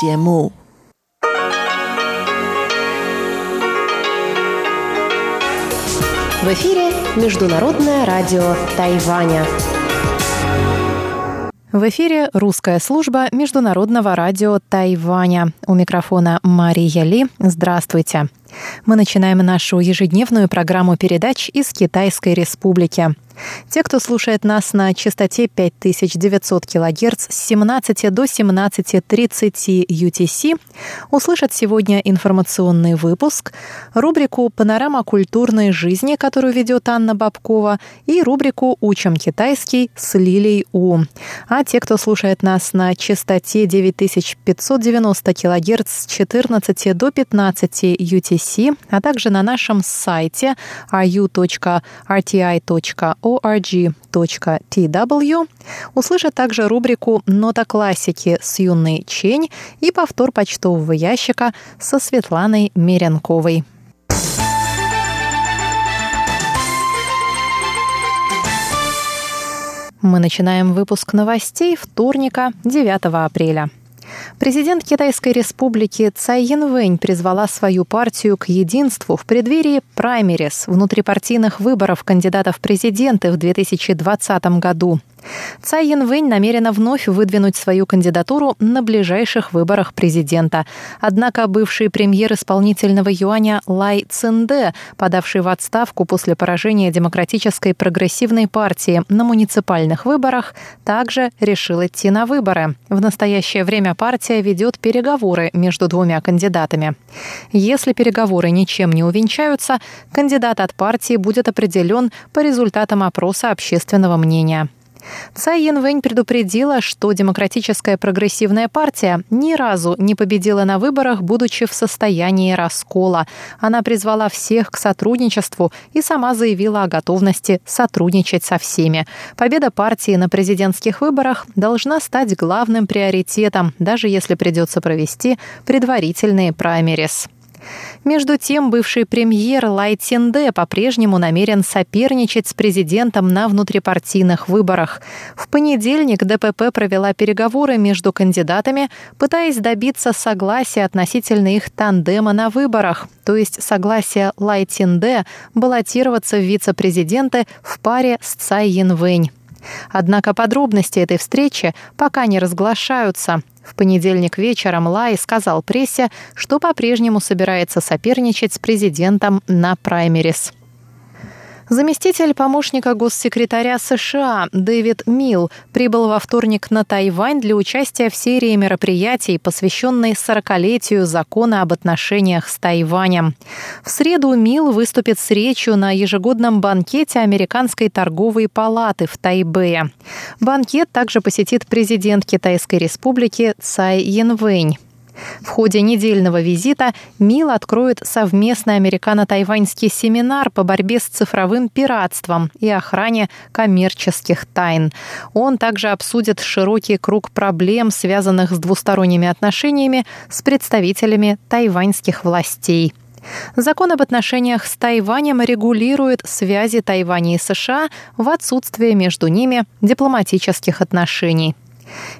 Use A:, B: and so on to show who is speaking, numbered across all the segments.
A: 节目。В эфире Международное радио Тайваня.
B: В эфире русская служба Международного радио Тайваня. У микрофона Мария Ли. Здравствуйте. Мы начинаем нашу ежедневную программу передач из Китайской Республики. Те, кто слушает нас на частоте 5900 кГц с 17 до 17.30 UTC, услышат сегодня информационный выпуск, рубрику «Панорама культурной жизни», которую ведет Анна Бабкова, и рубрику «Учим китайский» с Лилей У. А те, кто слушает нас на частоте 9590 кГц с 14 до 15 UTC, а также на нашем сайте ru.rti.org org.tw услышат также рубрику «Нота классики» с юной Чень и повтор почтового ящика со Светланой Меренковой. Мы начинаем выпуск новостей вторника, 9 апреля. Президент Китайской республики Цай Янвэнь призвала свою партию к единству в преддверии праймерис внутрипартийных выборов кандидатов в президенты в 2020 году. Цай Янвэнь намерена вновь выдвинуть свою кандидатуру на ближайших выборах президента. Однако бывший премьер исполнительного юаня Лай Цинде, подавший в отставку после поражения Демократической прогрессивной партии на муниципальных выборах, также решил идти на выборы. В настоящее время партия ведет переговоры между двумя кандидатами. Если переговоры ничем не увенчаются, кандидат от партии будет определен по результатам опроса общественного мнения. Цай Янвэнь предупредила, что Демократическая прогрессивная партия ни разу не победила на выборах, будучи в состоянии раскола. Она призвала всех к сотрудничеству и сама заявила о готовности сотрудничать со всеми. Победа партии на президентских выборах должна стать главным приоритетом, даже если придется провести предварительные праймерис. Между тем, бывший премьер Лай Тинде по-прежнему намерен соперничать с президентом на внутрипартийных выборах. В понедельник ДПП провела переговоры между кандидатами, пытаясь добиться согласия относительно их тандема на выборах, то есть согласия Лай Тинде баллотироваться в вице-президенты в паре с Цай Янвэнь. Однако подробности этой встречи пока не разглашаются. В понедельник вечером Лай сказал прессе, что по-прежнему собирается соперничать с президентом на праймерис. Заместитель помощника госсекретаря США Дэвид Милл прибыл во вторник на Тайвань для участия в серии мероприятий, посвященной 40-летию закона об отношениях с Тайванем. В среду Милл выступит с речью на ежегодном банкете Американской торговой палаты в Тайбэе. Банкет также посетит президент Китайской республики Цай Янвэнь. В ходе недельного визита МИЛ откроет совместный американо-тайваньский семинар по борьбе с цифровым пиратством и охране коммерческих тайн. Он также обсудит широкий круг проблем, связанных с двусторонними отношениями с представителями тайваньских властей. Закон об отношениях с Тайванем регулирует связи Тайваня и США в отсутствие между ними дипломатических отношений.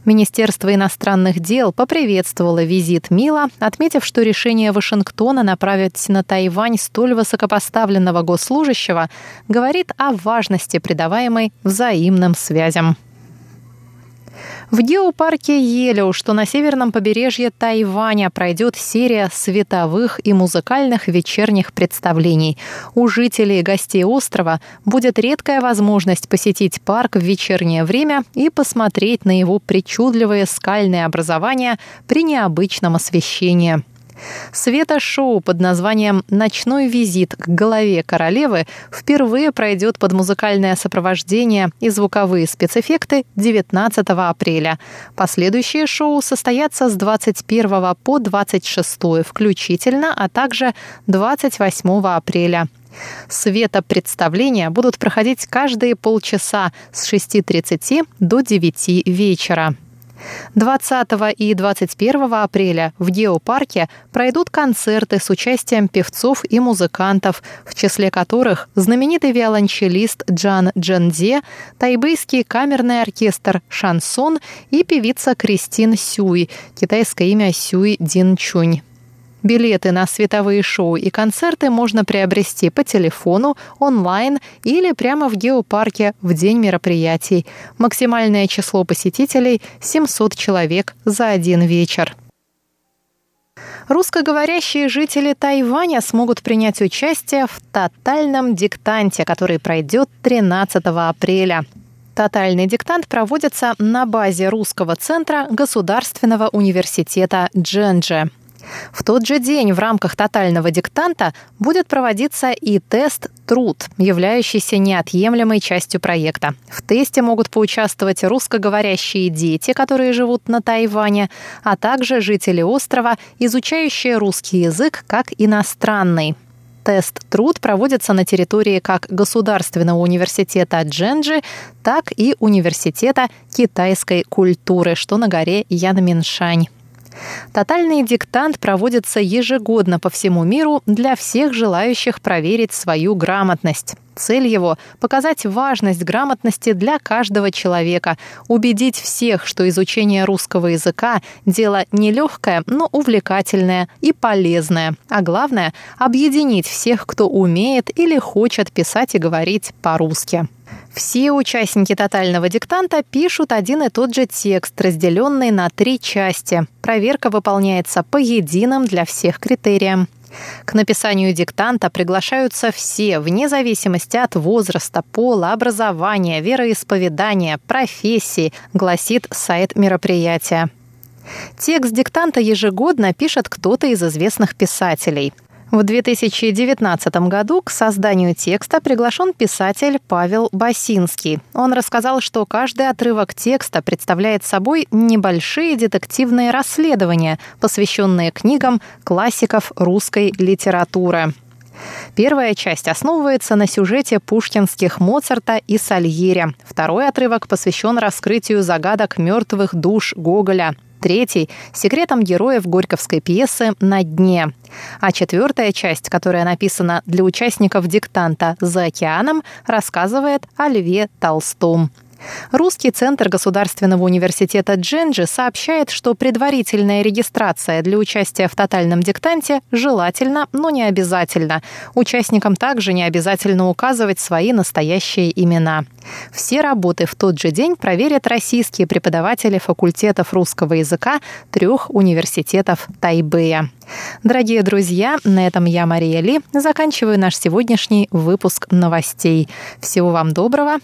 B: Министерство иностранных дел поприветствовало визит Мила, отметив, что решение Вашингтона направить на Тайвань столь высокопоставленного госслужащего говорит о важности придаваемой взаимным связям. В геопарке Елеу, что на северном побережье Тайваня, пройдет серия световых и музыкальных вечерних представлений. У жителей и гостей острова будет редкая возможность посетить парк в вечернее время и посмотреть на его причудливые скальные образования при необычном освещении. Света-шоу под названием «Ночной визит к голове королевы» впервые пройдет под музыкальное сопровождение и звуковые спецэффекты 19 апреля. Последующие шоу состоятся с 21 по 26 включительно, а также 28 апреля. Светопредставления будут проходить каждые полчаса с 6.30 до 9 вечера. 20 и 21 апреля в Геопарке пройдут концерты с участием певцов и музыкантов, в числе которых знаменитый виолончелист Джан Джанзе, тайбэйский камерный оркестр «Шансон» и певица Кристин Сюй, китайское имя Сюй Дин Чунь. Билеты на световые шоу и концерты можно приобрести по телефону, онлайн или прямо в геопарке в день мероприятий. Максимальное число посетителей – 700 человек за один вечер. Русскоговорящие жители Тайваня смогут принять участие в тотальном диктанте, который пройдет 13 апреля. Тотальный диктант проводится на базе русского центра Государственного университета Дженджи. В тот же день в рамках тотального диктанта будет проводиться и тест «Труд», являющийся неотъемлемой частью проекта. В тесте могут поучаствовать русскоговорящие дети, которые живут на Тайване, а также жители острова, изучающие русский язык как иностранный тест «Труд» проводится на территории как Государственного университета Дженджи, так и Университета китайской культуры, что на горе Янминшань. Тотальный диктант проводится ежегодно по всему миру для всех желающих проверить свою грамотность. Цель его – показать важность грамотности для каждого человека, убедить всех, что изучение русского языка – дело нелегкое, но увлекательное и полезное. А главное – объединить всех, кто умеет или хочет писать и говорить по-русски. Все участники тотального диктанта пишут один и тот же текст, разделенный на три части. Проверка выполняется по единым для всех критериям. К написанию диктанта приглашаются все, вне зависимости от возраста, пола, образования, вероисповедания, профессии, гласит сайт мероприятия. Текст диктанта ежегодно пишет кто-то из известных писателей. В 2019 году к созданию текста приглашен писатель Павел Басинский. Он рассказал, что каждый отрывок текста представляет собой небольшие детективные расследования, посвященные книгам классиков русской литературы. Первая часть основывается на сюжете пушкинских Моцарта и Сальери. Второй отрывок посвящен раскрытию загадок мертвых душ Гоголя – Третий – секретом героев горьковской пьесы «На дне». А четвертая часть, которая написана для участников диктанта «За океаном», рассказывает о Льве Толстом. Русский центр Государственного университета Дженджи сообщает, что предварительная регистрация для участия в тотальном диктанте желательно, но не обязательно. Участникам также не обязательно указывать свои настоящие имена. Все работы в тот же день проверят российские преподаватели факультетов русского языка трех университетов Тайбэя. Дорогие друзья, на этом я, Мария Ли, заканчиваю наш сегодняшний выпуск новостей. Всего вам доброго